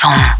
chanson.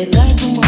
It's like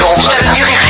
Jérôme. Ça veut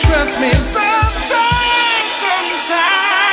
trust me? Sometimes, sometimes.